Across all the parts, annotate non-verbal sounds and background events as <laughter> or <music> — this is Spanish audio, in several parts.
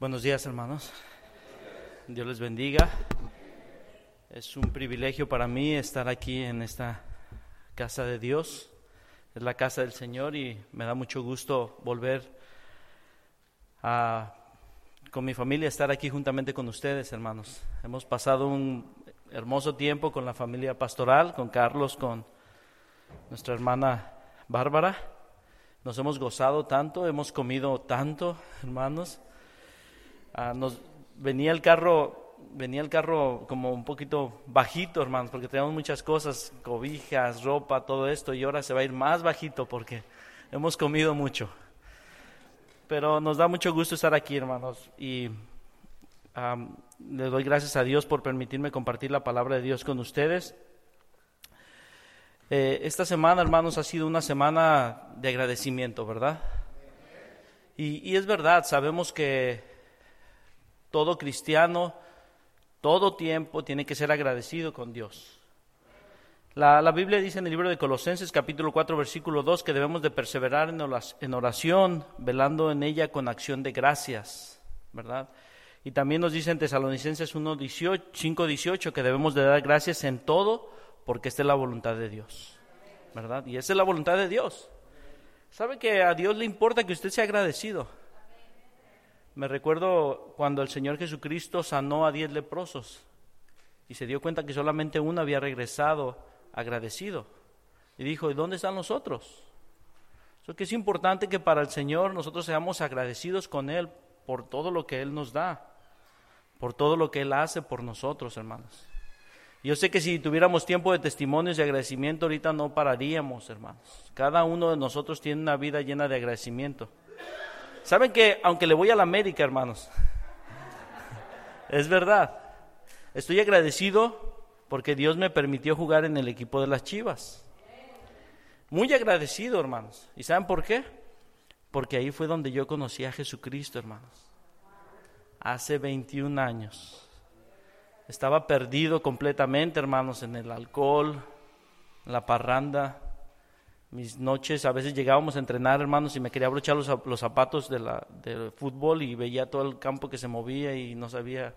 Buenos días, hermanos. Dios les bendiga. Es un privilegio para mí estar aquí en esta casa de Dios. Es la casa del Señor y me da mucho gusto volver a, con mi familia, estar aquí juntamente con ustedes, hermanos. Hemos pasado un hermoso tiempo con la familia pastoral, con Carlos, con nuestra hermana Bárbara. Nos hemos gozado tanto, hemos comido tanto, hermanos. Ah, nos venía el carro, venía el carro como un poquito bajito, hermanos, porque teníamos muchas cosas, cobijas, ropa, todo esto, y ahora se va a ir más bajito porque hemos comido mucho. Pero nos da mucho gusto estar aquí, hermanos, y le doy gracias a Dios por permitirme compartir la palabra de Dios con ustedes. Eh, esta semana, hermanos, ha sido una semana de agradecimiento, ¿verdad? Y, y es verdad, sabemos que todo cristiano, todo tiempo tiene que ser agradecido con Dios. La, la, Biblia dice en el libro de Colosenses capítulo 4 versículo 2 que debemos de perseverar en oración, velando en ella con acción de gracias, ¿verdad? Y también nos dice en Tesalonicenses 1, 5, 18 que debemos de dar gracias en todo porque esta es la voluntad de Dios, ¿verdad? Y esa es la voluntad de Dios. ¿Sabe que a Dios le importa que usted sea agradecido? Me recuerdo cuando el Señor Jesucristo sanó a diez leprosos y se dio cuenta que solamente uno había regresado agradecido. Y dijo, ¿y dónde están los otros? Eso que es importante que para el Señor nosotros seamos agradecidos con Él por todo lo que Él nos da, por todo lo que Él hace por nosotros, hermanos. Yo sé que si tuviéramos tiempo de testimonios y agradecimiento, ahorita no pararíamos, hermanos. Cada uno de nosotros tiene una vida llena de agradecimiento. ¿Saben que aunque le voy a la América, hermanos? <laughs> Es verdad. Estoy agradecido porque Dios me permitió jugar en el equipo de las Chivas. Muy agradecido, hermanos. ¿Y saben por qué? Porque ahí fue donde yo conocí a Jesucristo, hermanos. Hace 21 años. Estaba perdido completamente, hermanos, en el alcohol, en la parranda, mis noches, a veces llegábamos a entrenar, hermanos, y me quería abrochar los, los zapatos de la, del fútbol y veía todo el campo que se movía y no sabía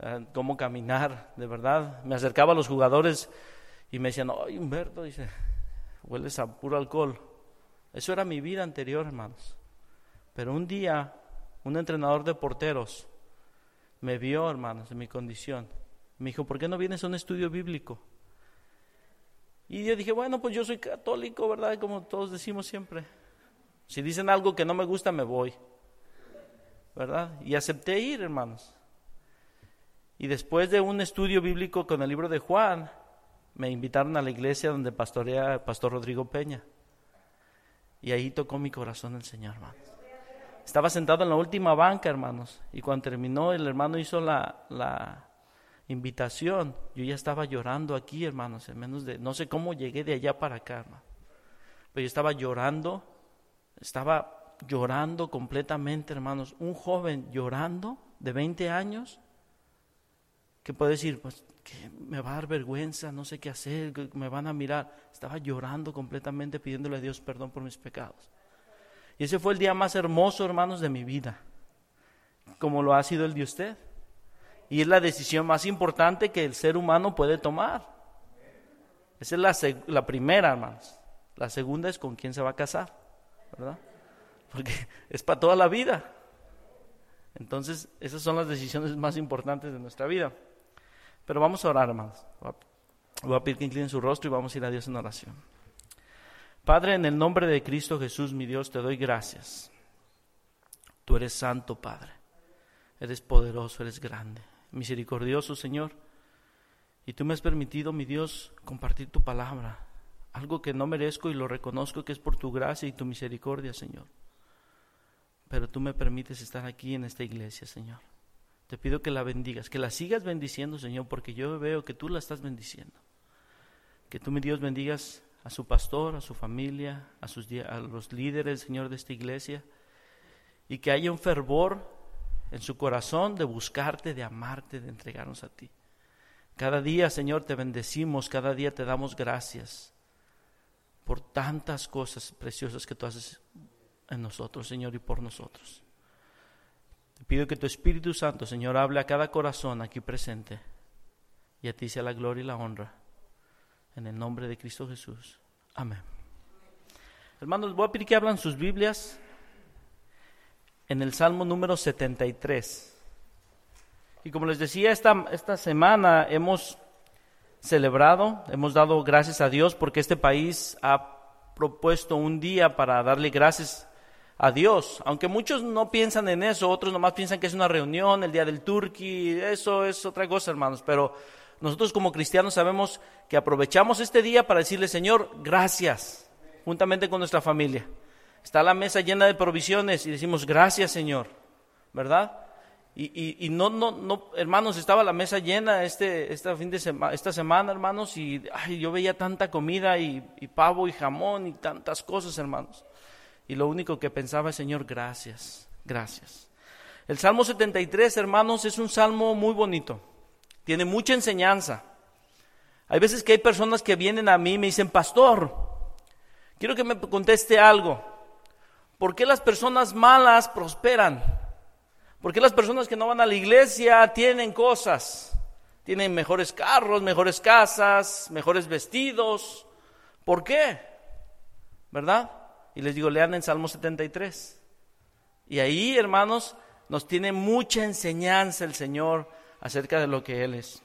eh, cómo caminar, de verdad. Me acercaba a los jugadores y me decían, ay, Humberto, dice, hueles a puro alcohol. Eso era mi vida anterior, hermanos. Pero un día, un entrenador de porteros me vio, hermanos, en mi condición. Me dijo, ¿por qué no vienes a un estudio bíblico? Y yo dije, bueno, pues yo soy católico, ¿verdad? Como todos decimos siempre. Si dicen algo que no me gusta, me voy. ¿Verdad? Y acepté ir, hermanos. Y después de un estudio bíblico con el libro de Juan, me invitaron a la iglesia donde pastorea el pastor Rodrigo Peña. Y ahí tocó mi corazón el Señor, hermanos. Estaba sentado en la última banca, hermanos. Y cuando terminó, el hermano hizo la, la invitación, yo ya estaba llorando aquí, hermanos, en menos de, no sé cómo llegué de allá para acá. Pero yo estaba llorando, estaba llorando completamente, hermanos. Un joven llorando de 20 años, que puede decir, pues que me va a dar vergüenza, no sé qué hacer, me van a mirar. Estaba llorando completamente pidiéndole a Dios perdón por mis pecados. Y ese fue el día más hermoso, hermanos, de mi vida, como lo ha sido el de usted. Y es la decisión más importante que el ser humano puede tomar. Esa es la, primera, hermanos. La segunda es con quién se va a casar, ¿verdad? Porque <laughs> es para toda la vida. Entonces, esas son las decisiones más importantes de nuestra vida. Pero vamos a orar, hermanos. Voy a pedir que inclinen su rostro y vamos a ir a Dios en oración. Padre, en el nombre de Cristo Jesús, mi Dios, te doy gracias. Tú eres santo, Padre. Eres poderoso, eres grande misericordioso, Señor. Y tú me has permitido, mi Dios, compartir tu palabra, algo que no merezco y lo reconozco que es por tu gracia y tu misericordia, Señor. Pero tú me permites estar aquí en esta iglesia, Señor. Te pido que la bendigas, que la sigas bendiciendo, Señor, porque yo veo que tú la estás bendiciendo. Que tú, mi Dios, bendigas a su pastor, a su familia, a, sus, a los líderes, Señor, de esta iglesia, y que haya un fervor en su corazón de buscarte, de amarte, de entregarnos a ti. Cada día, Señor, te bendecimos, cada día te damos gracias por tantas cosas preciosas que tú haces en nosotros, Señor, y por nosotros. Te Pido que tu Espíritu Santo, Señor, hable a cada corazón aquí presente. Y a ti sea la gloria y la honra. En el nombre de Cristo Jesús. Amén. Hermanos, voy a pedir que hablan sus Biblias en el Salmo número 73. Y como les decía, esta, esta semana hemos celebrado, hemos dado gracias a Dios porque este país ha propuesto un día para darle gracias a Dios. Aunque muchos no piensan en eso, otros nomás piensan que es una reunión, el día del turqui, eso es otra cosa, hermanos. Pero nosotros como cristianos sabemos que aprovechamos este día para decirle, Señor, gracias, juntamente con nuestra familia. Está la mesa llena de provisiones y decimos, gracias, Señor, ¿verdad? Y, no, no, no, hermanos, estaba la mesa llena este, esta, fin de esta semana, hermanos, y ay, yo veía tanta comida y, y pavo y jamón y tantas cosas, hermanos. Y lo único que pensaba es, Señor, gracias, gracias. El Salmo 73, hermanos, es un salmo muy bonito. Tiene mucha enseñanza. Hay veces que hay personas que vienen a mí y me dicen, pastor, quiero que me conteste algo. ¿Por qué las personas malas prosperan? ¿Por qué las personas que no van a la iglesia tienen cosas? Tienen mejores carros, mejores casas, mejores vestidos. ¿Por qué? ¿Verdad? Y les digo, lean en Salmo 73. Y ahí, hermanos, nos tiene mucha enseñanza el Señor acerca de lo que Él es.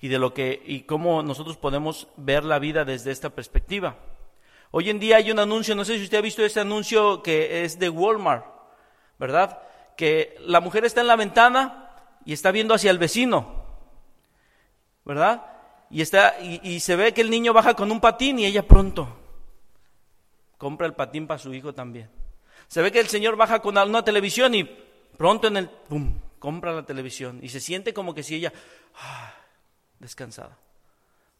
Y de lo que, y cómo nosotros podemos ver la vida desde esta perspectiva. Hoy en día hay un anuncio, no sé si usted ha visto ese anuncio que es de Walmart, ¿verdad? Que la mujer está en la ventana y está viendo hacia el vecino, ¿verdad? Y, está, y se ve que el niño baja con un patín y ella pronto compra el patín para su hijo también. Se ve que el señor baja con una televisión y pronto en el, ¡pum!, compra la televisión y se siente como que si ella, ah, descansada.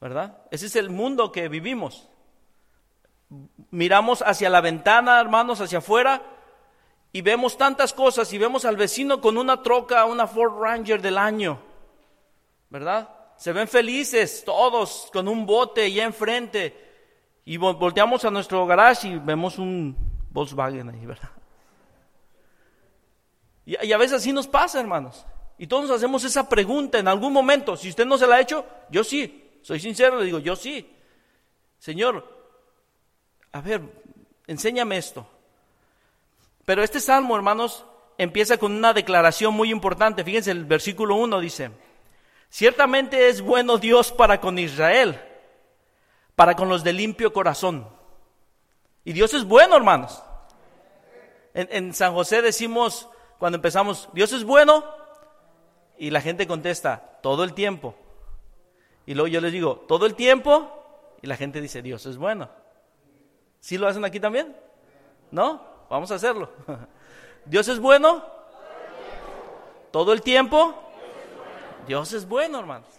¿Verdad? Ese es el mundo que vivimos. Miramos hacia la ventana, hermanos, hacia afuera, y vemos tantas cosas, y vemos al vecino con una troca, una Ford Ranger del año, ¿verdad? Se ven felices todos con un bote ya enfrente, y volteamos a nuestro garage y vemos un Volkswagen ahí, ¿verdad? Y, a veces así nos pasa, hermanos. Y todos nos hacemos esa pregunta en algún momento. Si usted no se la ha hecho, yo sí. Soy sincero, le digo, yo sí. Señor, a ver, enséñame esto. Pero este salmo, hermanos, empieza con una declaración muy importante. Fíjense, el versículo 1 dice, ciertamente es bueno Dios para con Israel para con los de limpio corazón. Y Dios es bueno, hermanos. En, San José decimos, cuando empezamos, Dios es bueno, y la gente contesta, todo el tiempo. Y luego yo les digo, todo el tiempo, y la gente dice, Dios es bueno. ¿Sí lo hacen aquí también? ¿No? Vamos a hacerlo. <laughs> ¿Dios es bueno? ¿Todo el tiempo? Dios es bueno, hermanos.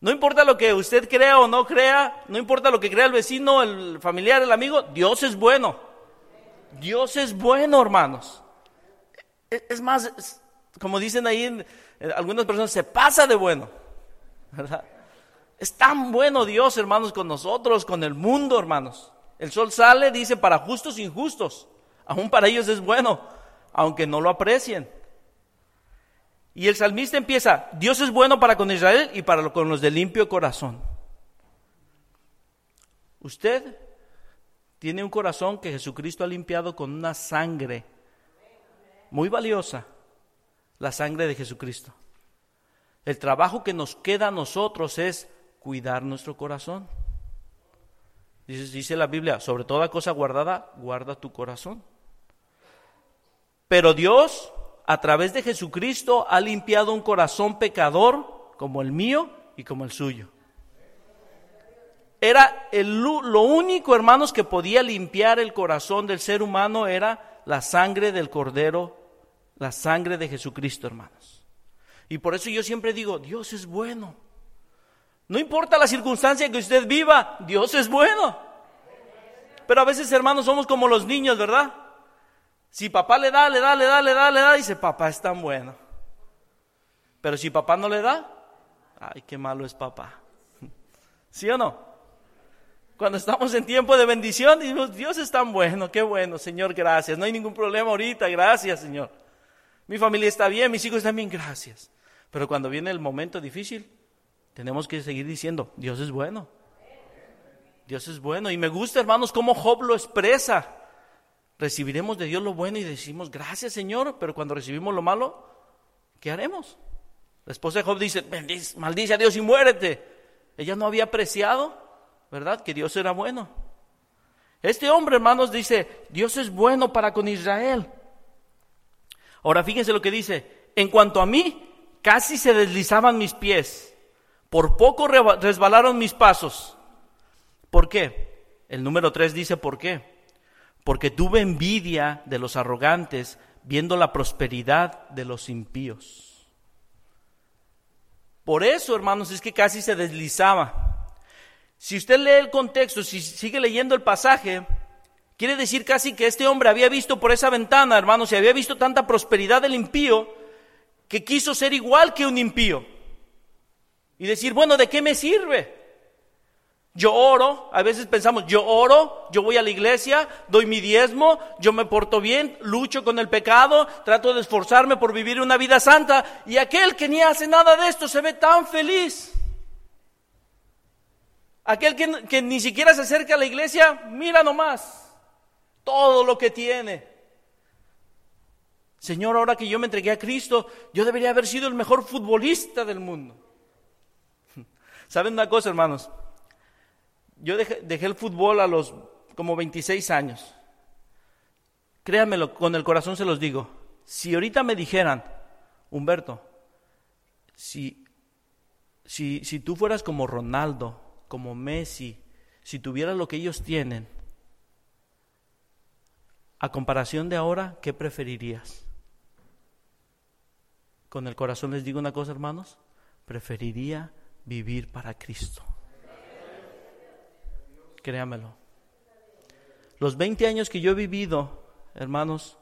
No importa lo que usted crea o no crea, no importa lo que crea el vecino, el familiar, el amigo, Dios es bueno. Dios es bueno, hermanos. E, es más, como dicen ahí algunas personas, se pasa de bueno. Es tan bueno Dios, hermanos, con nosotros, con el mundo, hermanos. El sol sale, dice, para justos e injustos. Aún para ellos es bueno, aunque no lo aprecien. Y el salmista empieza, Dios es bueno para con Israel y para con los de limpio corazón. Usted tiene un corazón que Jesucristo ha limpiado con una sangre muy valiosa, la sangre de Jesucristo. El trabajo que nos queda a nosotros es cuidar nuestro corazón. Dice, la Biblia, sobre toda cosa guardada, guarda tu corazón. Pero Dios a través de Jesucristo ha limpiado un corazón pecador como el mío y como el suyo. Era el, lo único, hermanos, que podía limpiar el corazón del ser humano era la sangre del Cordero, la sangre de Jesucristo, hermanos. Y por eso yo siempre digo, Dios es bueno. No importa la circunstancia que usted viva, Dios es bueno. Pero a veces, hermanos, somos como los niños, ¿verdad? Si papá le da, le da, le da, le da, le da, dice, papá es tan bueno. Pero si papá no le da, ay, qué malo es papá. <laughs> ¿Sí o no? Cuando estamos en tiempo de bendición, decimos, Dios es tan bueno, qué bueno, Señor, gracias. No hay ningún problema ahorita, gracias, Señor. Mi familia está bien, mis hijos están bien, gracias. Pero cuando viene el momento difícil, tenemos que seguir diciendo, Dios es bueno. Dios es bueno. Y me gusta, hermanos, cómo Job lo expresa. Recibiremos de Dios lo bueno y decimos, gracias Señor, pero cuando recibimos lo malo, ¿qué haremos? La esposa de Job dice, maldice a Dios y muérete. Ella no había apreciado, ¿verdad? Que Dios era bueno. Este hombre, hermanos, dice, Dios es bueno para con Israel. Ahora fíjense lo que dice, en cuanto a mí, casi se deslizaban mis pies, por poco resbalaron mis pasos. ¿Por qué? El número tres dice, ¿por qué? Porque tuve envidia de los arrogantes viendo la prosperidad de los impíos. Por eso, hermanos, es que casi se deslizaba. Si usted lee el contexto, si sigue leyendo el pasaje, quiere decir casi que este hombre había visto por esa ventana, hermanos, y había visto tanta prosperidad del impío, que quiso ser igual que un impío. Y decir, bueno, ¿de qué me sirve? Yo oro, a veces pensamos, yo oro, yo voy a la iglesia, doy mi diezmo, yo me porto bien, lucho con el pecado, trato de esforzarme por vivir una vida santa, y aquel que ni hace nada de esto se ve tan feliz. Aquel que, que ni siquiera se acerca a la iglesia, mira nomás todo lo que tiene. Señor, ahora que yo me entregué a Cristo, yo debería haber sido el mejor futbolista del mundo. ¿Saben una cosa, hermanos? Yo dejé, el fútbol a los como 26 años. Créanmelo, con el corazón se los digo. Si ahorita me dijeran, Humberto, si, si, si tú fueras como Ronaldo, como Messi, si tuvieras lo que ellos tienen, a comparación de ahora, ¿qué preferirías? Con el corazón les digo una cosa, hermanos, preferiría vivir para Cristo. Créamelo. Los 20 años que yo he vivido, hermanos,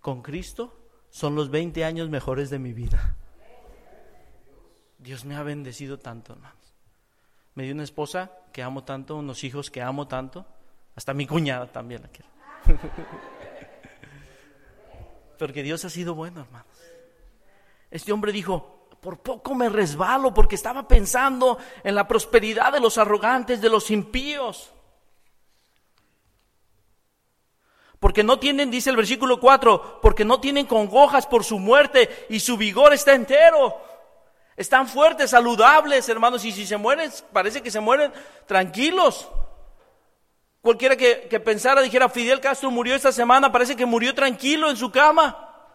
con Cristo, son los 20 años mejores de mi vida. Dios me ha bendecido tanto, hermanos. Me dio una esposa que amo tanto, unos hijos que amo tanto, hasta mi cuñada también la quiero. <laughs> Porque Dios ha sido bueno, hermanos. Este hombre dijo, por poco me resbalo porque estaba pensando en la prosperidad de los arrogantes, de los impíos. porque no tienen, dice el versículo 4, porque no tienen congojas por su muerte y su vigor está entero. Están fuertes, saludables, hermanos, y si se mueren, parece que se mueren tranquilos. Cualquiera que, que pensara, dijera, Fidel Castro murió esta semana, parece que murió tranquilo en su cama.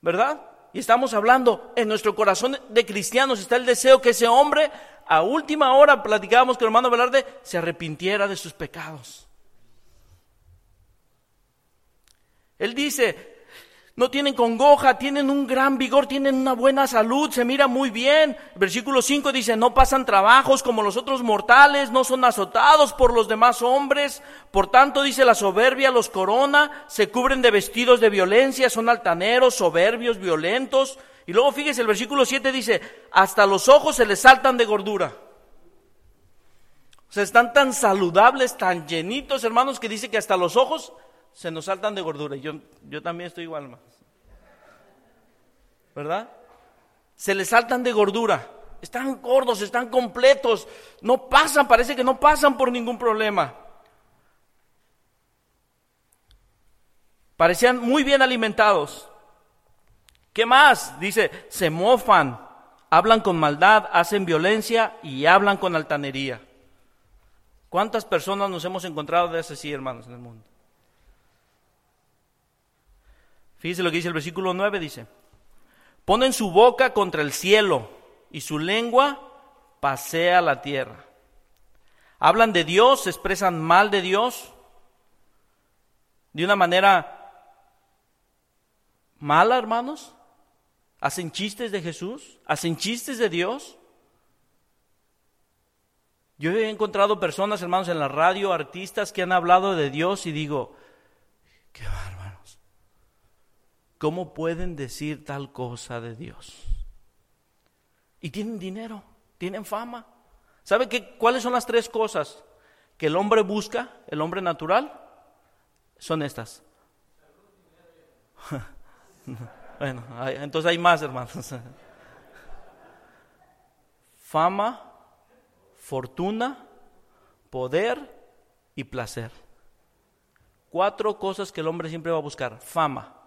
¿Verdad? Y estamos hablando, en nuestro corazón de cristianos está el deseo que ese hombre, a última hora, platicábamos con el hermano Velarde, se arrepintiera de sus pecados. Él dice, no tienen congoja, tienen un gran vigor, tienen una buena salud, se mira muy bien. Versículo 5 dice, no pasan trabajos como los otros mortales, no son azotados por los demás hombres. Por tanto, dice la soberbia los corona, se cubren de vestidos de violencia, son altaneros, soberbios, violentos. Y luego fíjese, el versículo 7 dice, hasta los ojos se les saltan de gordura. O sea, están tan saludables, tan llenitos, hermanos, que dice que hasta los ojos se nos saltan de gordura. Yo, yo también estoy igual más. ¿Verdad? Se les saltan de gordura. Están gordos, están completos. No pasan, parece que no pasan por ningún problema. Parecían muy bien alimentados. ¿Qué más? Dice, se mofan, hablan con maldad, hacen violencia y hablan con altanería. ¿Cuántas personas nos hemos encontrado de así, hermanos, en el mundo? Fíjese lo que dice el versículo 9, dice, ponen su boca contra el cielo y su lengua pasea la tierra. Hablan de Dios, se expresan mal de Dios, de una manera mala, hermanos. Hacen chistes de Jesús, hacen chistes de Dios. Yo he encontrado personas, hermanos, en la radio, artistas que han hablado de Dios y digo, qué. ¿Cómo pueden decir tal cosa de Dios? Y tienen dinero, tienen fama. ¿Sabe qué, cuáles son las tres cosas que el hombre busca, el hombre natural? Son estas. <laughs> Bueno, entonces hay más, hermanos. <laughs> Fama, fortuna, poder y placer. Cuatro cosas que el hombre siempre va a buscar. Fama.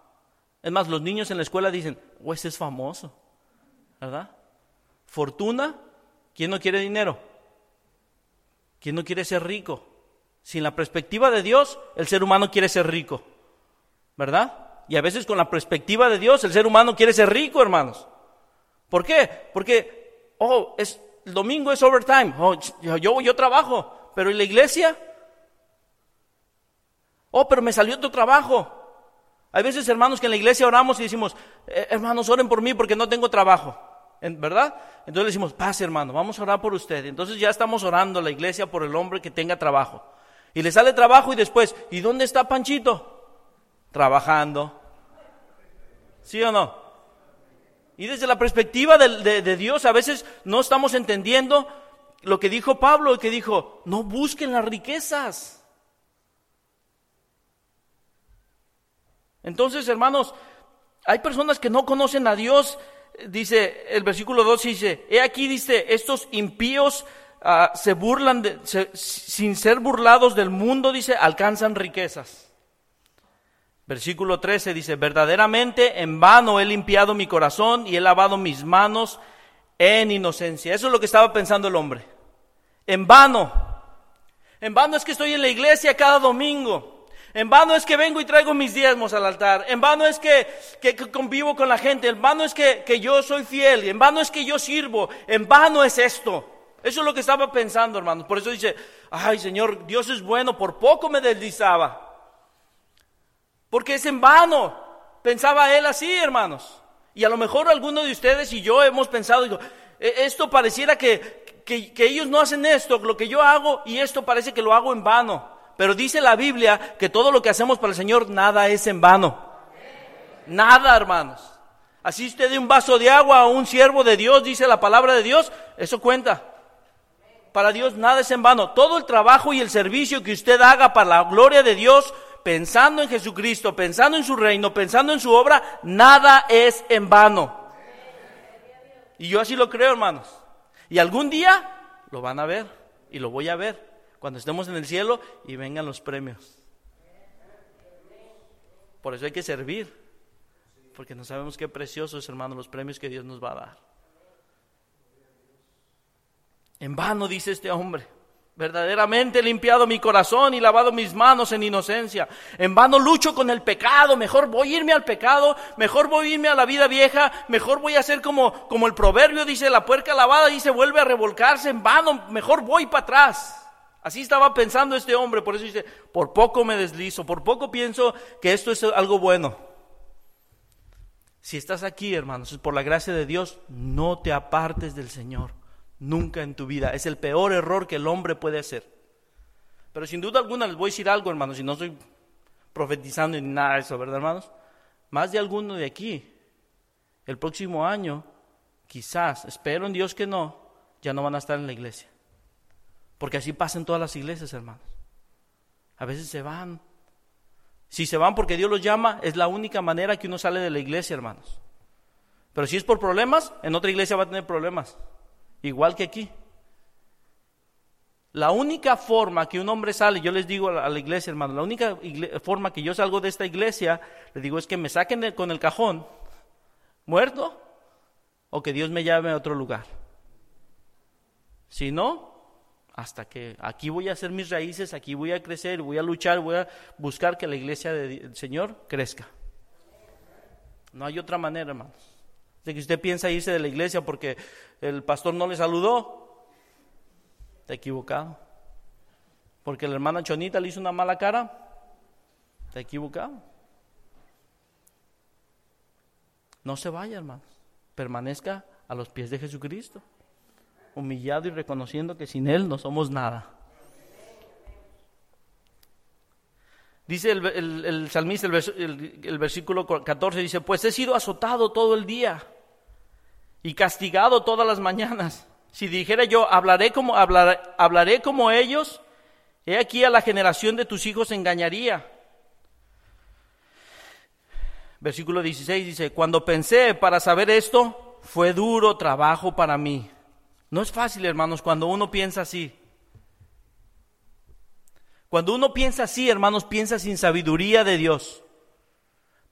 Es más, los niños en la escuela dicen, oh, ese es famoso. ¿Verdad? Fortuna. ¿Quién no quiere dinero? ¿Quién no quiere ser rico? Sin la perspectiva de Dios, el ser humano quiere ser rico. ¿Verdad? Y a veces con la perspectiva de Dios, el ser humano quiere ser rico, hermanos. ¿Por qué? Porque, oh, es, el domingo es overtime. Oh, yo, yo trabajo, pero ¿y la iglesia? Oh, pero me salió otro trabajo. Hay veces, hermanos, que en la iglesia oramos y decimos, eh, hermanos, oren por mí porque no tengo trabajo. ¿Verdad? Entonces le decimos, pase, hermano, vamos a orar por usted. Entonces ya estamos orando la iglesia por el hombre que tenga trabajo. Y le sale trabajo y después, ¿y dónde está Panchito? Trabajando. ¿Sí o no? Y desde la perspectiva de, Dios a veces no estamos entendiendo lo que dijo Pablo, que dijo, no busquen las riquezas. Entonces, hermanos, hay personas que no conocen a Dios. Dice el versículo 2, dice, he aquí, dice, estos impíos ah, se burlan, sin ser burlados del mundo, dice, alcanzan riquezas. Versículo 13 dice, verdaderamente en vano he limpiado mi corazón y he lavado mis manos en inocencia. Eso es lo que estaba pensando el hombre. En vano. En vano es que estoy en la iglesia cada domingo. En vano es que vengo y traigo mis diezmos al altar. En vano es que, convivo con la gente. En vano es que, que yo soy fiel. En vano es que yo sirvo. En vano es esto. Eso es lo que estaba pensando, hermanos. Por eso dice, ay Señor, Dios es bueno, por poco me deslizaba. Porque es en vano. Pensaba él así, hermanos. Y a lo mejor alguno de ustedes y yo hemos pensado, digo, e-, esto pareciera que, que, ellos no hacen esto, lo que yo hago, y esto parece que lo hago en vano. Pero dice la Biblia que todo lo que hacemos para el Señor, nada es en vano. Nada, hermanos. Así usted de un vaso de agua a un siervo de Dios, dice la palabra de Dios, eso cuenta. Para Dios nada es en vano. Todo el trabajo y el servicio que usted haga para la gloria de Dios pensando en Jesucristo, pensando en su reino, pensando en su obra, nada es en vano. Y yo así lo creo, hermanos. Y algún día lo van a ver y lo voy a ver cuando estemos en el cielo y vengan los premios. Por eso hay que servir, porque no sabemos qué preciosos, hermanos, los premios que Dios nos va a dar. En vano, dice este hombre. Verdaderamente he limpiado mi corazón y lavado mis manos en inocencia. En vano lucho con el pecado. Mejor voy a irme al pecado. Mejor voy a irme a la vida vieja. Mejor voy a hacer como, como el proverbio dice, la puerca lavada y se vuelve a revolcarse. En vano, mejor voy para atrás. Así estaba pensando este hombre. Por eso dice, por poco me deslizo. Por poco pienso que esto es algo bueno. Si estás aquí, hermanos, por la gracia de Dios, no te apartes del Señor. Nunca en tu vida. Es el peor error que el hombre puede hacer. Pero sin duda alguna les voy a decir algo, hermanos, y no estoy profetizando ni nada de eso, ¿verdad, hermanos? Más de alguno de aquí, el próximo año, quizás, espero en Dios que no, ya no van a estar en la iglesia. Porque así pasa en todas las iglesias, hermanos. A veces se van. Si se van porque Dios los llama, es la única manera que uno sale de la iglesia, hermanos. Pero si es por problemas, en otra iglesia va a tener problemas. Igual que aquí. La única forma que un hombre sale, yo les digo a la, iglesia, hermano, la única forma que yo salgo de esta iglesia, le digo, es que me saquen con el cajón muerto o que Dios me llame a otro lugar. Si no, hasta que aquí voy a hacer mis raíces, aquí voy a crecer, voy a luchar, voy a buscar que la iglesia del Señor crezca. No hay otra manera, hermanos de que usted piensa irse de la iglesia porque el pastor no le saludó, está equivocado. Porque la hermana Chonita le hizo una mala cara, está equivocado. No se vaya, hermanos. Permanezca a los pies de Jesucristo, humillado y reconociendo que sin Él no somos nada. Dice el, salmista, el, versículo 14, dice, pues he sido azotado todo el día y castigado todas las mañanas. Si dijera yo, hablaré como, hablaré como ellos, he aquí a la generación de tus hijos engañaría. Versículo 16 dice, cuando pensé para saber esto, fue duro trabajo para mí. No es fácil, hermanos, cuando uno piensa así. Cuando uno piensa así, hermanos, piensa sin sabiduría de Dios.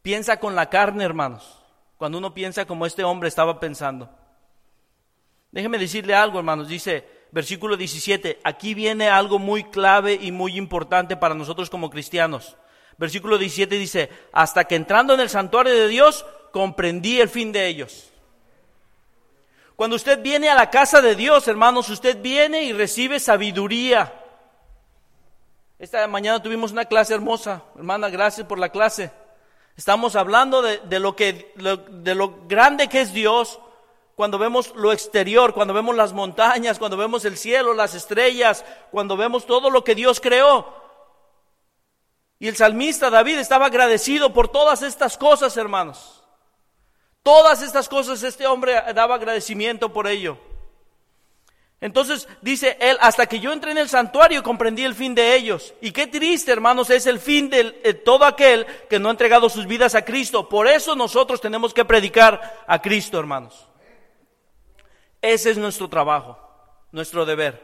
Piensa con la carne, hermanos. Cuando uno piensa como este hombre estaba pensando. Déjeme decirle algo, hermanos. Dice, versículo 17, aquí viene algo muy clave y muy importante para nosotros como cristianos. Versículo 17 dice, hasta que entrando en el santuario de Dios, comprendí el fin de ellos. Cuando usted viene a la casa de Dios, hermanos, usted viene y recibe sabiduría. Esta mañana tuvimos una clase hermosa. Hermana, gracias por la clase. Estamos hablando de, lo que, de lo grande que es Dios cuando vemos lo exterior, cuando vemos las montañas, cuando vemos el cielo, las estrellas, cuando vemos todo lo que Dios creó. Y el salmista David estaba agradecido por todas estas cosas, hermanos. Todas estas cosas este hombre daba agradecimiento por ello. Entonces dice él, hasta que yo entré en el santuario comprendí el fin de ellos. Y qué triste, hermanos, es el fin de, todo aquel que no ha entregado sus vidas a Cristo. Por eso nosotros tenemos que predicar a Cristo, hermanos. Ese es nuestro trabajo, nuestro deber.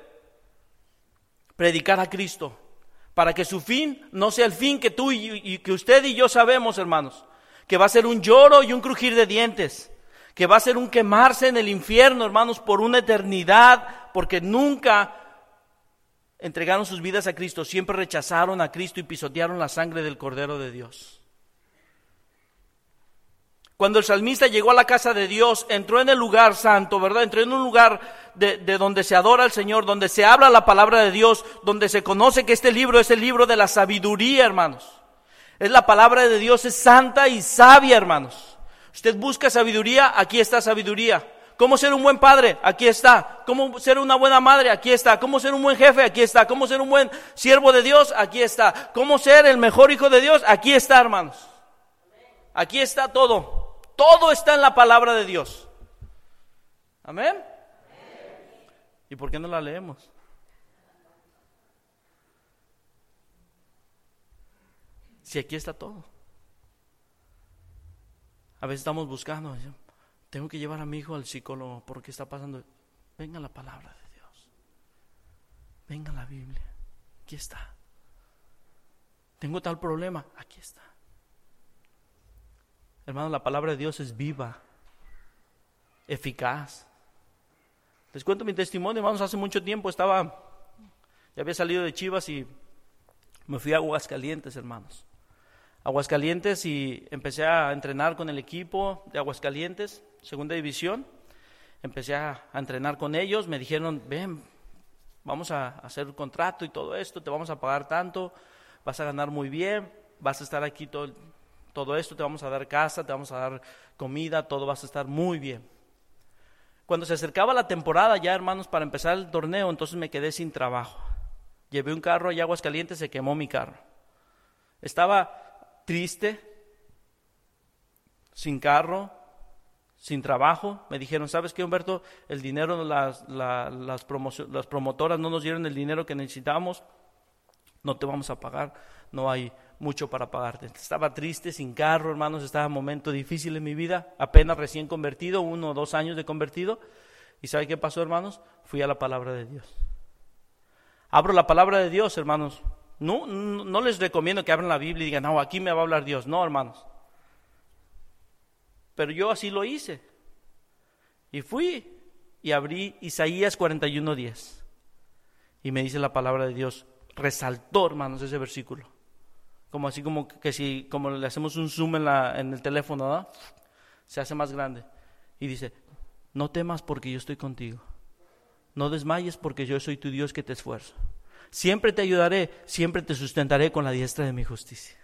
Predicar a Cristo. Para que su fin no sea el fin que tú y que usted y yo sabemos, hermanos. Que va a ser un lloro y un crujir de dientes que va a ser un quemarse en el infierno, hermanos, por una eternidad, porque nunca entregaron sus vidas a Cristo, siempre rechazaron a Cristo y pisotearon la sangre del Cordero de Dios. Cuando el salmista llegó a la casa de Dios, entró en el lugar santo, ¿verdad? Entró en un lugar de, de, donde se adora al Señor, donde se habla la palabra de Dios, donde se conoce que este libro es el libro de la sabiduría, hermanos. Es la palabra de Dios, es santa y sabia, hermanos. Usted busca sabiduría, aquí está sabiduría. ¿Cómo ser un buen padre? Aquí está. ¿Cómo ser una buena madre? Aquí está. ¿Cómo ser un buen jefe? Aquí está. ¿Cómo ser un buen siervo de Dios? Aquí está. ¿Cómo ser el mejor hijo de Dios? Aquí está, hermanos. Aquí está todo. Todo está en la palabra de Dios. Amén. ¿Y por qué no la leemos? Si aquí está todo. A veces estamos buscando, tengo que llevar a mi hijo al psicólogo porque está pasando. Venga la palabra de Dios. Venga la Biblia. Aquí está. Tengo tal problema. Aquí está. Hermano, la palabra de Dios es viva, eficaz. Les cuento mi testimonio, hermanos. Hace mucho tiempo estaba, ya había salido de Chivas y me fui a Aguascalientes, hermanos. Aguascalientes y empecé a entrenar con el equipo de Aguascalientes, segunda división. Empecé a, entrenar con ellos, me dijeron, ven, vamos a hacer un contrato y todo esto, te vamos a pagar tanto, vas a ganar muy bien, vas a estar aquí todo, todo esto, te vamos a dar casa, te vamos a dar comida, todo vas a estar muy bien. Cuando se acercaba la temporada ya, hermanos, para empezar el torneo, entonces me quedé sin trabajo. Llevé un carro a Aguascalientes, se quemó mi carro. Estaba triste, sin carro, sin trabajo. Me dijeron, ¿sabes qué, Humberto? El dinero, las, las, las promotoras no nos dieron el dinero que necesitamos, no te vamos a pagar, no hay mucho para pagarte. Estaba triste, sin carro, hermanos, estaba un momento difícil en mi vida, apenas recién convertido, uno o dos años de convertido. ¿Y sabe qué pasó, hermanos? Fui a la palabra de Dios. Abro la palabra de Dios, hermanos, no, no les recomiendo que abran la Biblia y digan, no, aquí me va a hablar Dios. No, hermanos. Pero yo así lo hice. Y fui y abrí Isaías 41:10. Y me dice la palabra de Dios, resaltó, hermanos, ese versículo. Como así como que si como le hacemos un zoom en, la, en el teléfono, se hace más grande. Y dice, no temas porque yo estoy contigo. No desmayes porque yo soy tu Dios que te esfuerzo. Siempre te ayudaré, siempre te sustentaré con la diestra de mi justicia.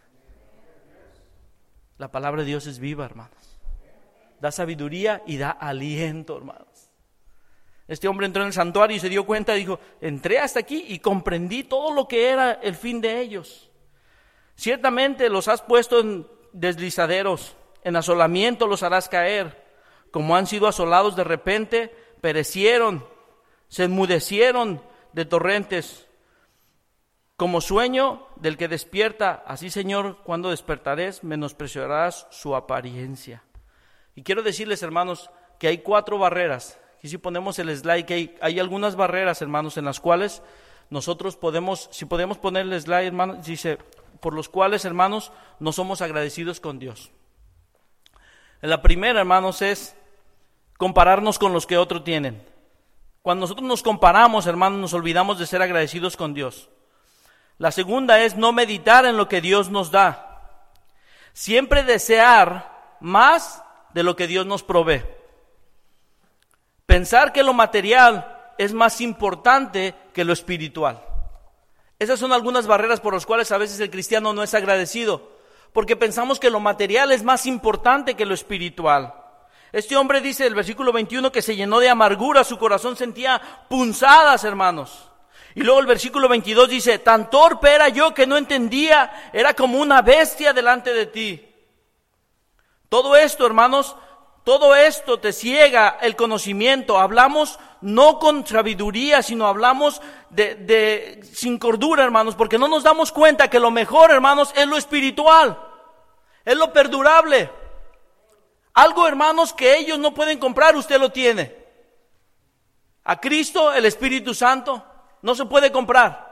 La palabra de Dios es viva, hermanos. Da sabiduría y da aliento, hermanos. Este hombre entró en el santuario y se dio cuenta y dijo, entré hasta aquí y comprendí todo lo que era el fin de ellos. Ciertamente los has puesto en deslizaderos, en asolamiento los harás caer. Como han sido asolados de repente, perecieron, se enmudecieron de torrentes. Como sueño del que despierta, así Señor, cuando despertares, menospreciarás su apariencia. Y quiero decirles, hermanos, que hay cuatro barreras. Y si ponemos el slide, que hay, hay algunas barreras, hermanos, en las cuales nosotros podemos, si podemos poner el slide, hermanos, dice, por los cuales, hermanos, no somos agradecidos con Dios. La primera, hermanos, es compararnos con los que otros tienen. Cuando nosotros nos comparamos, hermanos, nos olvidamos de ser agradecidos con Dios. La segunda es no meditar en lo que Dios nos da. Siempre desear más de lo que Dios nos provee. Pensar que lo material es más importante que lo espiritual. Esas son algunas barreras por las cuales a veces el cristiano no es agradecido, porque pensamos que lo material es más importante que lo espiritual. Este hombre dice el versículo 21 que se llenó de amargura, su corazón sentía punzadas, hermanos. Y luego el versículo 22 dice, tan torpe era yo que no entendía, era como una bestia delante de ti. Todo esto, hermanos, todo esto te ciega el conocimiento. Hablamos no con sabiduría, sino hablamos de, de, sin cordura, hermanos, porque no nos damos cuenta que lo mejor, hermanos, es lo espiritual, es lo perdurable. Algo, hermanos, que ellos no pueden comprar, usted lo tiene. A Cristo, el Espíritu Santo, no se puede comprar.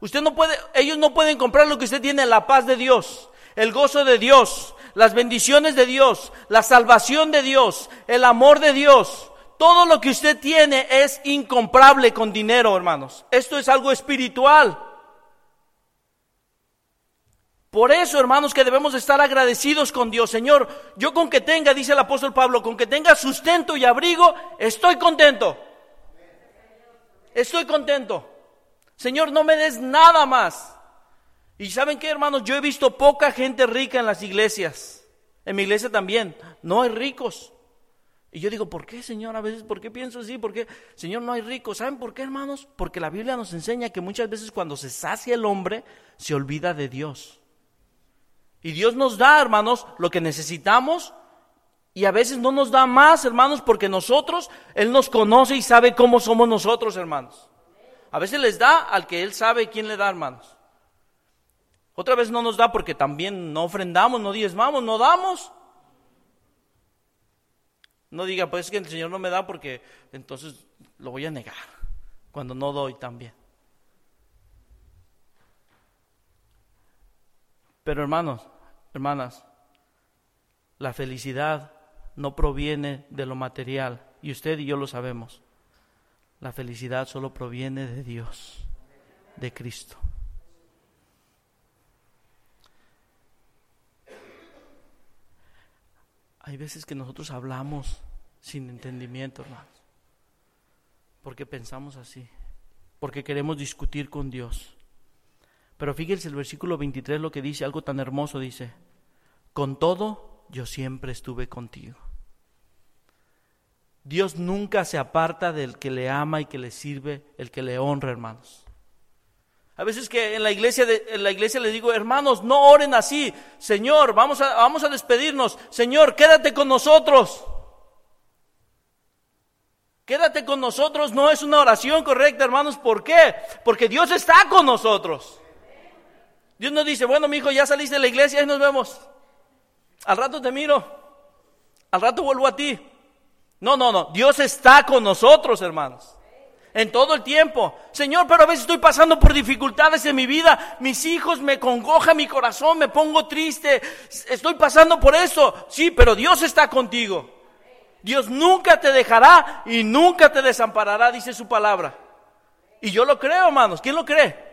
Usted no puede, ellos no pueden comprar lo que usted tiene, la paz de Dios, el gozo de Dios, las bendiciones de Dios, la salvación de Dios, el amor de Dios. Todo lo que usted tiene es incomparable con dinero, hermanos. Esto es algo espiritual. Por eso, hermanos, que debemos estar agradecidos con Dios. Señor, yo con que tenga, dice el apóstol Pablo, con que tenga sustento y abrigo, estoy contento. Estoy contento. Señor, no me des nada más. Y saben qué, hermanos, yo he visto poca gente rica en las iglesias. En mi iglesia también. No hay ricos. Y yo digo, ¿por qué, Señor? A veces, ¿por qué pienso así? ¿Por qué, Señor, no hay ricos? ¿Saben por qué, hermanos? Porque la Biblia nos enseña que muchas veces cuando se sacia el hombre, se olvida de Dios. Y Dios nos da, hermanos, lo que necesitamos. Y a veces no nos da más, hermanos, porque nosotros, Él nos conoce y sabe cómo somos nosotros, hermanos. A veces les da al que Él sabe quién le da, hermanos. Otra vez no nos da porque también no ofrendamos, no diezmamos, no damos. No diga, pues es que el Señor no me da porque entonces lo voy a negar cuando no doy también. Pero hermanos, hermanas, la felicidad no proviene de lo material y usted y yo lo sabemos. La felicidad solo proviene de Dios, de Cristo. Hay veces que nosotros hablamos sin entendimiento, hermanos, porque pensamos así, porque queremos discutir con Dios. Pero fíjense el versículo 23 lo que dice, algo tan hermoso, dice, con todo yo siempre estuve contigo. Dios nunca se aparta del que le ama y que le sirve, el que le honra, hermanos. A veces que en la iglesia, en la iglesia les digo, hermanos, no oren así. Señor, vamos a, vamos a despedirnos. Señor, quédate con nosotros. Quédate con nosotros no es una oración correcta, hermanos. ¿Por qué? Porque Dios está con nosotros. Dios nos dice, bueno, mi hijo, ya saliste de la iglesia y nos vemos. Al rato te miro. Al rato vuelvo a ti. No, no, no. Dios está con nosotros, hermanos en todo el tiempo. Señor, pero a veces estoy pasando por dificultades en mi vida. Mis hijos me congoja mi corazón, me pongo triste. Estoy pasando por eso. Sí, pero Dios está contigo. Dios nunca te dejará y nunca te desamparará, dice su palabra. Y yo lo creo, hermanos. ¿Quién lo cree?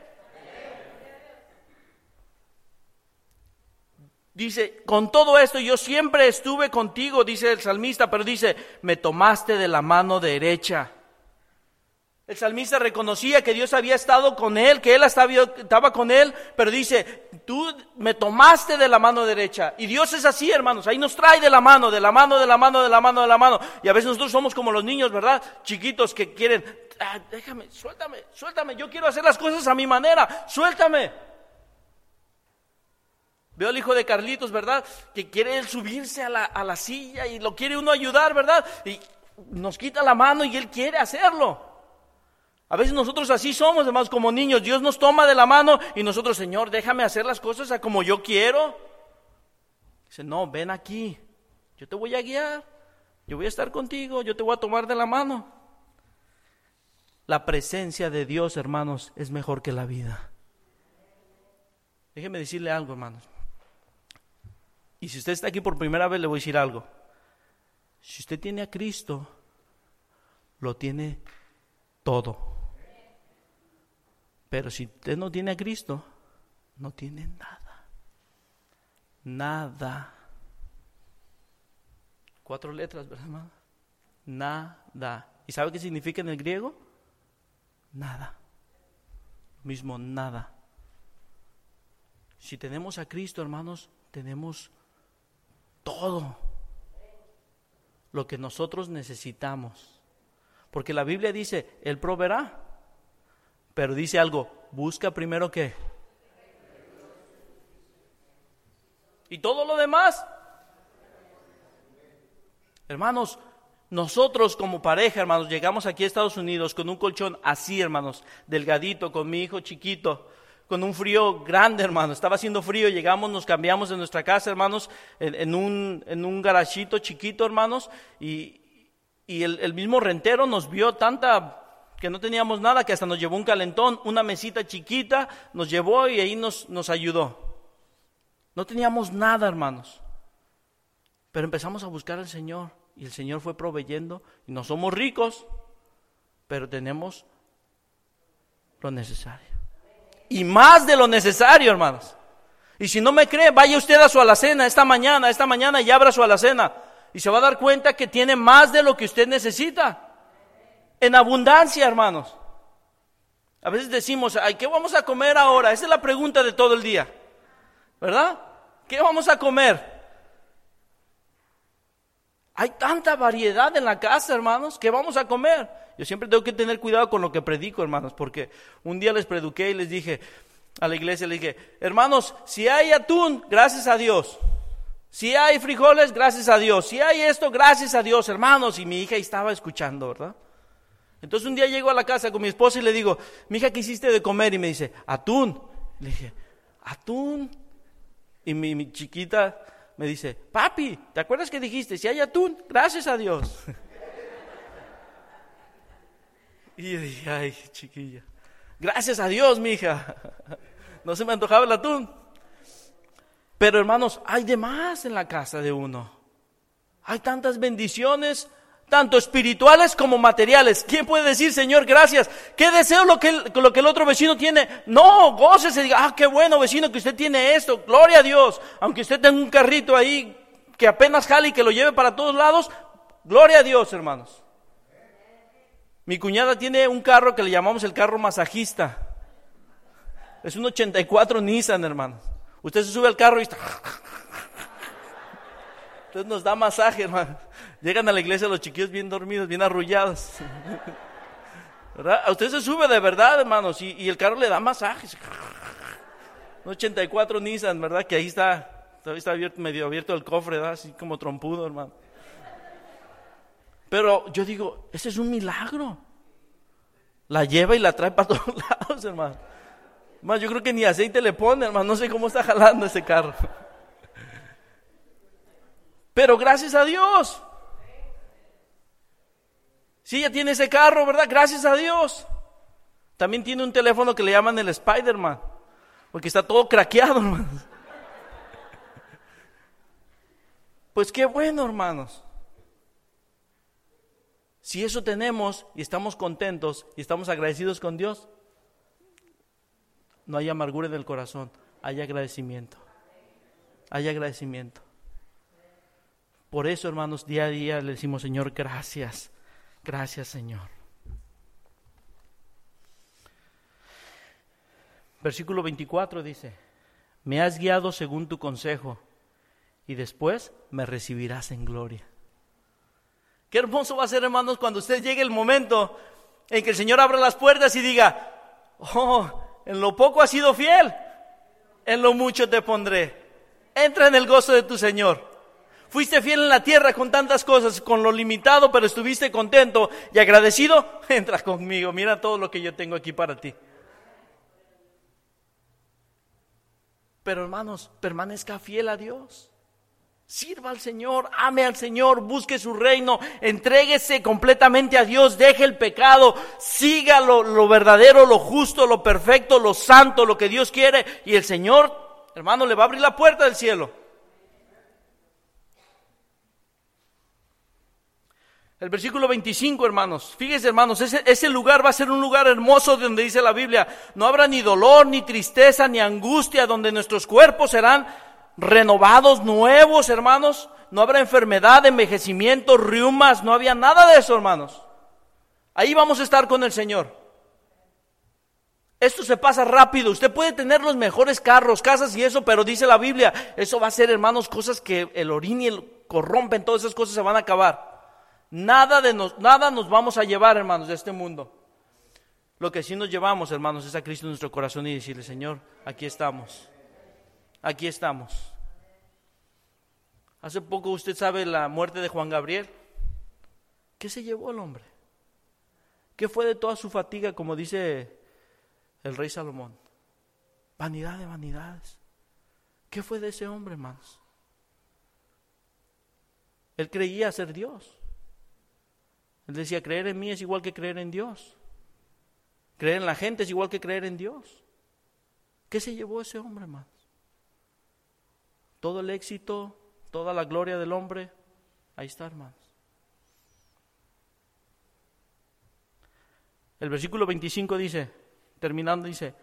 Dice, con todo esto yo siempre estuve contigo, dice el salmista, pero dice, me tomaste de la mano derecha el salmista reconocía que Dios había estado con él, que él estaba con él, pero dice, tú me tomaste de la mano derecha. Y Dios es así, hermanos, ahí nos trae de la mano, de la mano, de la mano, de la mano, de la mano. Y a veces nosotros somos como los niños, ¿verdad? Chiquitos que quieren, ah, déjame, suéltame, suéltame, yo quiero hacer las cosas a mi manera, suéltame. Veo al hijo de Carlitos, ¿verdad? Que quiere él subirse a la, a la silla y lo quiere uno ayudar, ¿verdad? Y nos quita la mano y él quiere hacerlo. A veces nosotros así somos, hermanos, como niños. Dios nos toma de la mano y nosotros, Señor, déjame hacer las cosas a como yo quiero. Dice, no, ven aquí. Yo te voy a guiar. Yo voy a estar contigo. Yo te voy a tomar de la mano. La presencia de Dios, hermanos, es mejor que la vida. Déjeme decirle algo, hermanos. Y si usted está aquí por primera vez, le voy a decir algo. Si usted tiene a Cristo, lo tiene todo. Pero si usted no tiene a Cristo, no tiene nada. Nada. Cuatro letras, ¿verdad, hermano? Nada. ¿Y sabe qué significa en el griego? Nada. Mismo nada. Si tenemos a Cristo, hermanos, tenemos todo lo que nosotros necesitamos. Porque la Biblia dice, Él proveerá. Pero dice algo, busca primero qué. Y todo lo demás. Hermanos, nosotros como pareja, hermanos, llegamos aquí a Estados Unidos con un colchón así, hermanos, delgadito, con mi hijo chiquito, con un frío grande, hermano. Estaba haciendo frío, llegamos, nos cambiamos de nuestra casa, hermanos, en, un, en un garachito chiquito, hermanos, y, el, mismo rentero nos vio tanta que no teníamos nada, que hasta nos llevó un calentón, una mesita chiquita, nos llevó y ahí nos, nos ayudó. No teníamos nada, hermanos. Pero empezamos a buscar al Señor y el Señor fue proveyendo y no somos ricos, pero tenemos lo necesario. Y más de lo necesario, hermanos. Y si no me cree, vaya usted a su alacena esta mañana, esta mañana y abra su alacena. Y se va a dar cuenta que tiene más de lo que usted necesita en abundancia, hermanos. A veces decimos, Ay, ¿qué vamos a comer ahora? Esa es la pregunta de todo el día, ¿verdad? ¿Qué vamos a comer? Hay tanta variedad en la casa, hermanos, ¿qué vamos a comer? Yo siempre tengo que tener cuidado con lo que predico, hermanos, porque un día les prediqué y les dije a la iglesia, les dije, hermanos, si hay atún, gracias a Dios. Si hay frijoles, gracias a Dios. Si hay esto, gracias a Dios, hermanos. Y mi hija estaba escuchando, ¿verdad? Entonces un día llego a la casa con mi esposa y le digo, mi hija, ¿qué hiciste de comer? Y me dice, atún. Le dije, atún. Y mi, chiquita me dice, papi, ¿te acuerdas que dijiste, si hay atún? Gracias a Dios. <laughs> y yo dije, ay, chiquilla, gracias a Dios, mi hija. <laughs> no se me antojaba el atún. Pero hermanos, hay de más en la casa de uno. Hay tantas bendiciones tanto espirituales como materiales. ¿Quién puede decir, Señor, gracias? ¿Qué deseo lo que, el, lo que el otro vecino tiene? No, gócese, diga, ah, qué bueno vecino que usted tiene esto, gloria a Dios. Aunque usted tenga un carrito ahí que apenas jale y que lo lleve para todos lados, gloria a Dios, hermanos. Mi cuñada tiene un carro que le llamamos el carro masajista. Es un 84 Nissan, hermanos. Usted se sube al carro y está... Entonces nos da masaje, hermanos. Llegan a la iglesia los chiquillos bien dormidos, bien arrullados. ¿Verdad? A usted se sube de verdad, hermanos, y, el carro le da masajes. Un 84 Nissan, ¿verdad? Que ahí está, está abierto, medio abierto el cofre, ¿verdad? Así como trompudo, hermano. Pero yo digo, ese es un milagro. La lleva y la trae para <laughs> todos lados, hermano. Yo creo que ni aceite le pone, hermano. No sé cómo está jalando ese carro. Pero gracias a Dios. Si ella tiene ese carro, ¿verdad? Gracias a Dios. También tiene un teléfono que le llaman el Spider-Man, porque está todo craqueado, <laughs> hermanos. Pues qué bueno, hermanos. Si eso tenemos y estamos contentos y estamos agradecidos con Dios, no hay amargura en el corazón, hay agradecimiento. Hay agradecimiento. Por eso, hermanos, día a día le decimos, Señor, gracias. Gracias Señor. Versículo 24 dice, me has guiado según tu consejo y después me recibirás en gloria. Qué hermoso va a ser, hermanos, cuando usted llegue el momento en que el Señor abra las puertas y diga, oh, en lo poco has sido fiel, en lo mucho te pondré. Entra en el gozo de tu Señor. Fuiste fiel en la tierra con tantas cosas, con lo limitado, pero estuviste contento y agradecido. <laughs> Entra conmigo, mira todo lo que yo tengo aquí para ti. Pero hermanos, permanezca fiel a Dios. Sirva al Señor, ame al Señor, busque su reino, entréguese completamente a Dios, deje el pecado, siga lo, lo, verdadero, lo justo, lo perfecto, lo santo, lo que Dios quiere, y el Señor, hermano, le va a abrir la puerta del cielo. El versículo 25, hermanos. Fíjense, hermanos, ese, ese, lugar va a ser un lugar hermoso donde dice la Biblia, no habrá ni dolor, ni tristeza, ni angustia, donde nuestros cuerpos serán renovados, nuevos, hermanos. No habrá enfermedad, envejecimiento, riumas, no había nada de eso, hermanos. Ahí vamos a estar con el Señor. Esto se pasa rápido. Usted puede tener los mejores carros, casas y eso, pero dice la Biblia, eso va a ser, hermanos, cosas que el orín y el corrompen, todas esas cosas se van a acabar. Nada, de nos, nada nos vamos a llevar, hermanos, de este mundo. Lo que sí nos llevamos, hermanos, es a Cristo en nuestro corazón y decirle, Señor, aquí estamos. Aquí estamos. Hace poco usted sabe la muerte de Juan Gabriel. ¿Qué se llevó el hombre? ¿Qué fue de toda su fatiga, como dice el rey Salomón? Vanidad de vanidades. ¿Qué fue de ese hombre, hermanos? Él creía ser Dios. Él decía, creer en mí es igual que creer en Dios. Creer en la gente es igual que creer en Dios. ¿Qué se llevó ese hombre, hermanos? Todo el éxito, toda la gloria del hombre, ahí está, hermanos. El versículo 25 dice, terminando, dice,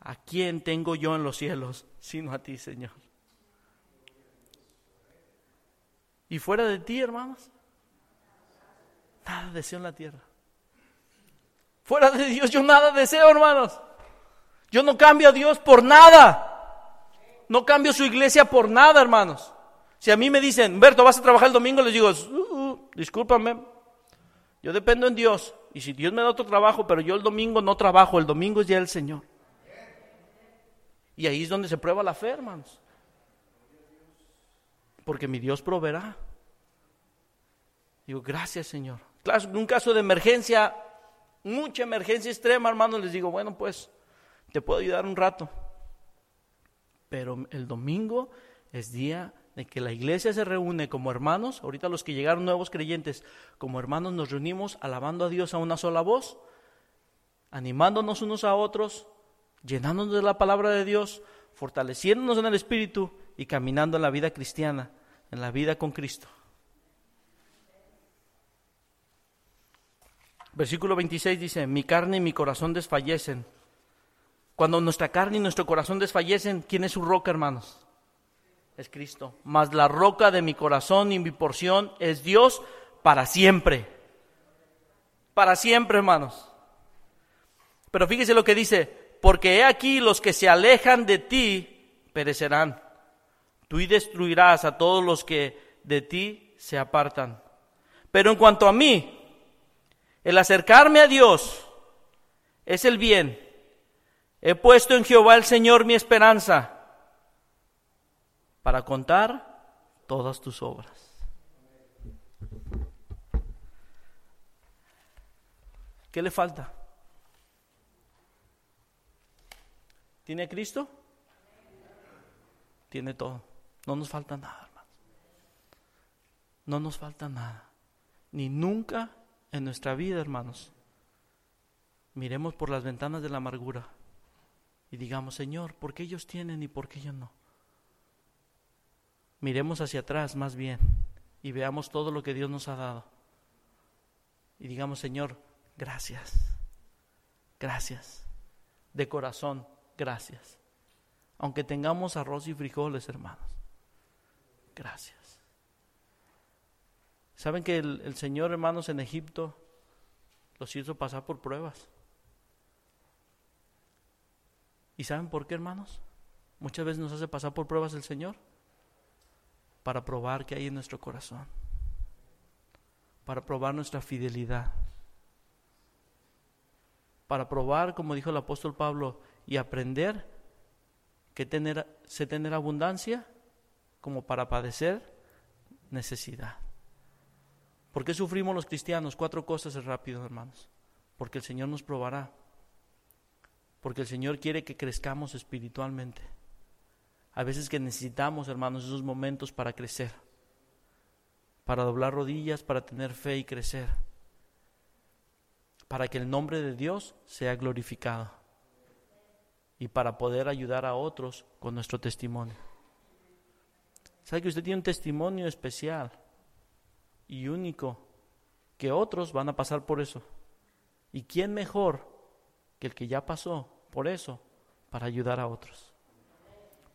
¿a quién tengo yo en los cielos sino a ti, Señor? Y fuera de ti, hermanos, Nada deseo en la tierra. Fuera de Dios yo nada deseo, hermanos. Yo no cambio a Dios por nada. No cambio su iglesia por nada, hermanos. Si a mí me dicen, Humberto, vas a trabajar el domingo, les digo, uh, uh, discúlpame. Yo dependo en Dios. Y si Dios me da otro trabajo, pero yo el domingo no trabajo, el domingo es ya el Señor. Y ahí es donde se prueba la fe, hermanos. Porque mi Dios proveerá. Digo, gracias, Señor en un caso de emergencia, mucha emergencia extrema, hermano, les digo, bueno, pues te puedo ayudar un rato. Pero el domingo es día de que la iglesia se reúne como hermanos, ahorita los que llegaron nuevos creyentes, como hermanos nos reunimos alabando a Dios a una sola voz, animándonos unos a otros, llenándonos de la palabra de Dios, fortaleciéndonos en el Espíritu y caminando en la vida cristiana, en la vida con Cristo. Versículo 26 dice, mi carne y mi corazón desfallecen. Cuando nuestra carne y nuestro corazón desfallecen, ¿quién es su roca, hermanos? Es Cristo. Mas la roca de mi corazón y mi porción es Dios para siempre. Para siempre, hermanos. Pero fíjese lo que dice, porque he aquí los que se alejan de ti perecerán. Tú y destruirás a todos los que de ti se apartan. Pero en cuanto a mí, el acercarme a Dios es el bien. He puesto en Jehová el Señor mi esperanza para contar todas tus obras. ¿Qué le falta? ¿Tiene Cristo? Tiene todo. No nos falta nada, hermano. No nos falta nada. Ni nunca en nuestra vida, hermanos, miremos por las ventanas de la amargura y digamos, Señor, ¿por qué ellos tienen y por qué yo no? Miremos hacia atrás más bien y veamos todo lo que Dios nos ha dado. Y digamos, Señor, gracias, gracias, de corazón, gracias. Aunque tengamos arroz y frijoles, hermanos, gracias. ¿Saben que el, Señor, hermanos, en Egipto los hizo pasar por pruebas? ¿Y saben por qué, hermanos? Muchas veces nos hace pasar por pruebas el Señor para probar que hay en nuestro corazón, para probar nuestra fidelidad, para probar, como dijo el apóstol Pablo, y aprender que tener, sé tener abundancia como para padecer necesidad. ¿Por qué sufrimos los cristianos? Cuatro cosas rápido, hermanos. Porque el Señor nos probará. Porque el Señor quiere que crezcamos espiritualmente. A veces que necesitamos, hermanos, esos momentos para crecer. Para doblar rodillas, para tener fe y crecer. Para que el nombre de Dios sea glorificado. Y para poder ayudar a otros con nuestro testimonio. Sabe que usted tiene un testimonio especial y único, que otros van a pasar por eso. ¿Y quién mejor que el que ya pasó por eso para ayudar a otros?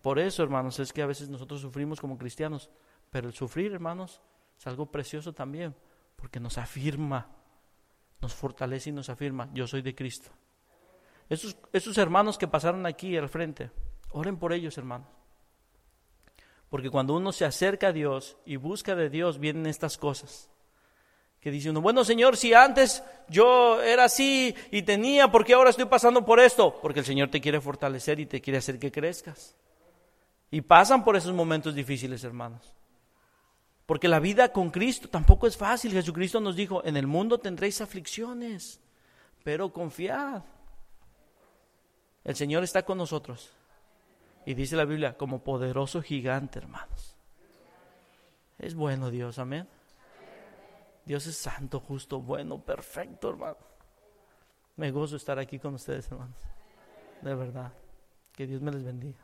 Por eso, hermanos, es que a veces nosotros sufrimos como cristianos, pero el sufrir, hermanos, es algo precioso también, porque nos afirma, nos fortalece y nos afirma, yo soy de Cristo. Esos, esos hermanos que pasaron aquí al frente, oren por ellos, hermanos. Porque cuando uno se acerca a Dios y busca de Dios, vienen estas cosas. Que dice uno, bueno Señor, si antes yo era así y tenía, ¿por qué ahora estoy pasando por esto? Porque el Señor te quiere fortalecer y te quiere hacer que crezcas. Y pasan por esos momentos difíciles, hermanos. Porque la vida con Cristo tampoco es fácil. Jesucristo nos dijo, en el mundo tendréis aflicciones, pero confiad. El Señor está con nosotros. Y dice la Biblia, como poderoso gigante, hermanos. Es bueno Dios, amén. Dios es santo, justo, bueno, perfecto, hermano. Me gozo estar aquí con ustedes, hermanos. De verdad. Que Dios me les bendiga.